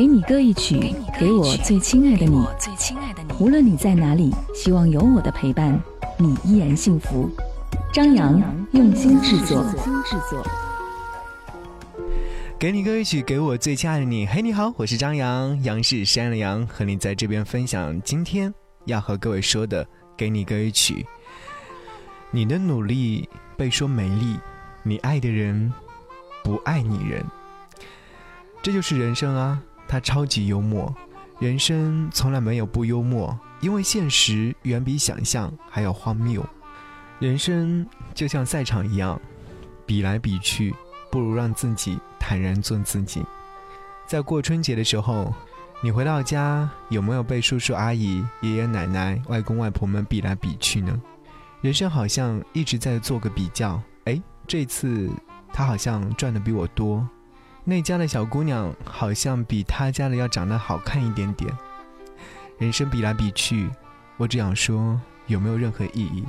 给你歌一曲，给我最亲爱的你。无论你在哪里，希望有我的陪伴，你依然幸福。张扬用心制作。用心制作给你歌一曲，给我最亲爱的你。嘿，你好，我是张扬，杨是山的杨，和你在这边分享今天要和各位说的。给你歌一曲。你的努力被说没力，你爱的人不爱你人。这就是人生啊！他超级幽默，人生从来没有不幽默，因为现实远比想象还要荒谬。人生就像赛场一样，比来比去，不如让自己坦然做自己。在过春节的时候，你回到家有没有被叔叔阿姨、爷爷奶奶、外公外婆们比来比去呢？人生好像一直在做个比较，哎，这次他好像赚的比我多。那家的小姑娘好像比他家的要长得好看一点点。人生比来比去，我只想说，有没有任何意义？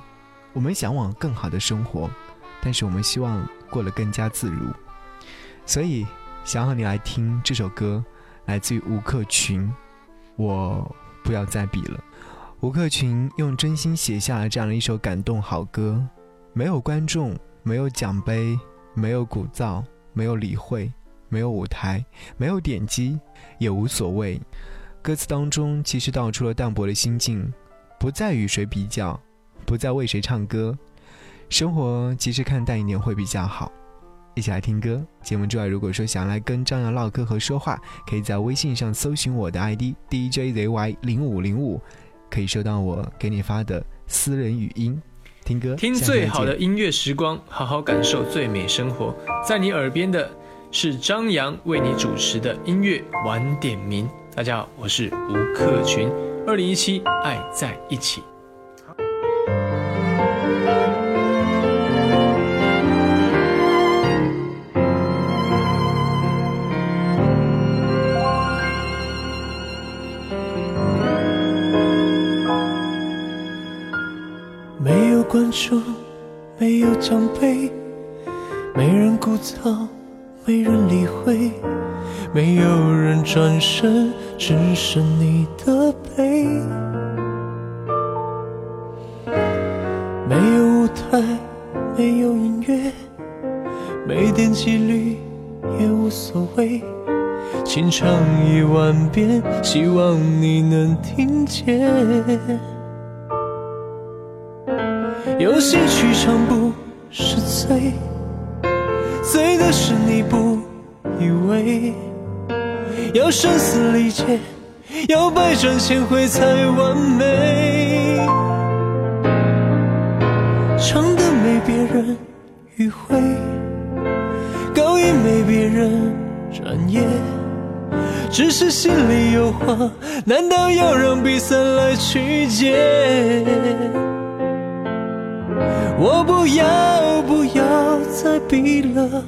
我们向往更好的生活，但是我们希望过得更加自如。所以，想和你来听这首歌，来自于吴克群。我不要再比了。吴克群用真心写下了这样的一首感动好歌，没有观众，没有奖杯，没有鼓噪，没有理会。没有舞台，没有点击，也无所谓。歌词当中其实道出了淡泊的心境，不再与谁比较，不再为谁唱歌。生活其实看淡一点会比较好。一起来听歌。节目之外，如果说想来跟张扬唠嗑和说话，可以在微信上搜寻我的 ID DJZY 零五零五，可以收到我给你发的私人语音。听歌，听最好的音乐时光，好好感受最美生活，在你耳边的。是张扬为你主持的音乐晚点名。大家好，我是吴克群。二零一七，爱在一起。没有观众，没有奖杯，没人鼓噪。没人理会，没有人转身，只剩你的背。没有舞台，没有音乐，没点击率也无所谓。清唱一万遍，希望你能听见。有兴趣唱不是罪。醉的是你不以为要声嘶力竭，要百转千回才完美，唱的没别人迂回，高音没别人专业，只是心里有话，难道要让比赛来曲解？我不要，不要再比了，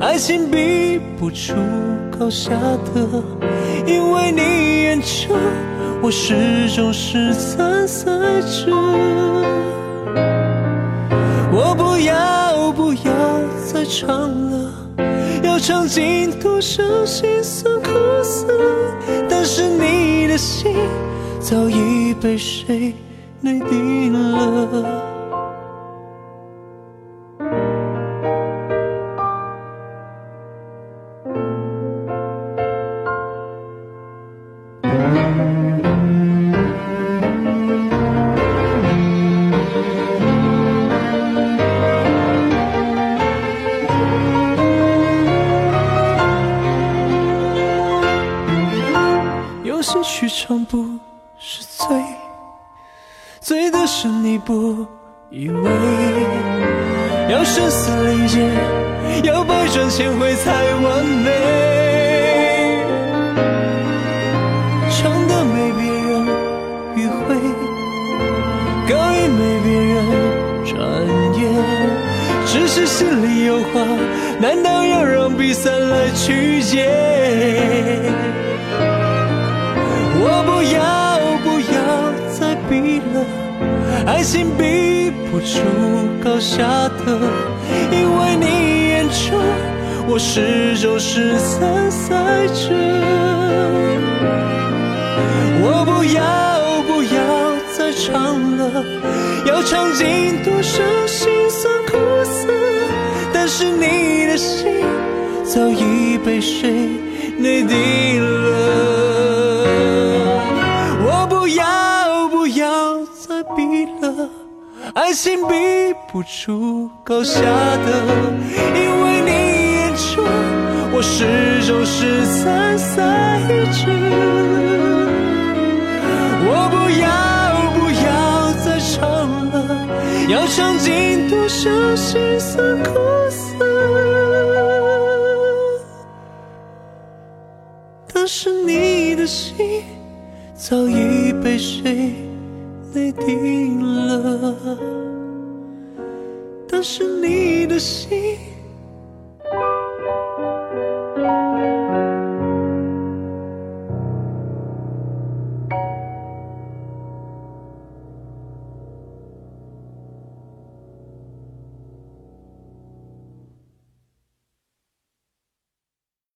爱情比不出高下的，因为你眼中我始终是参赛者。我不要，不要再唱了，要唱尽多少心酸苦涩，但是你的心早已被谁内定了。去唱不是醉，醉的是你不以为要声嘶力竭，要百转千回才完美，唱的没别人迂回，高音没别人转业，只是心里有话，难道要让比赛来曲解？我不要不要再比了。爱情比不出高下的因为你眼中我始终是参赛者我不要不要再唱了。要尝尽多少辛酸苦涩但是你的心早已被谁内定了。爱情比不出高下的，因为你眼中我始终是彩赛着。我不要，不要再唱了，要尝尽多少辛酸苦涩。但是你的心早已被谁泪滴了？但是你的心。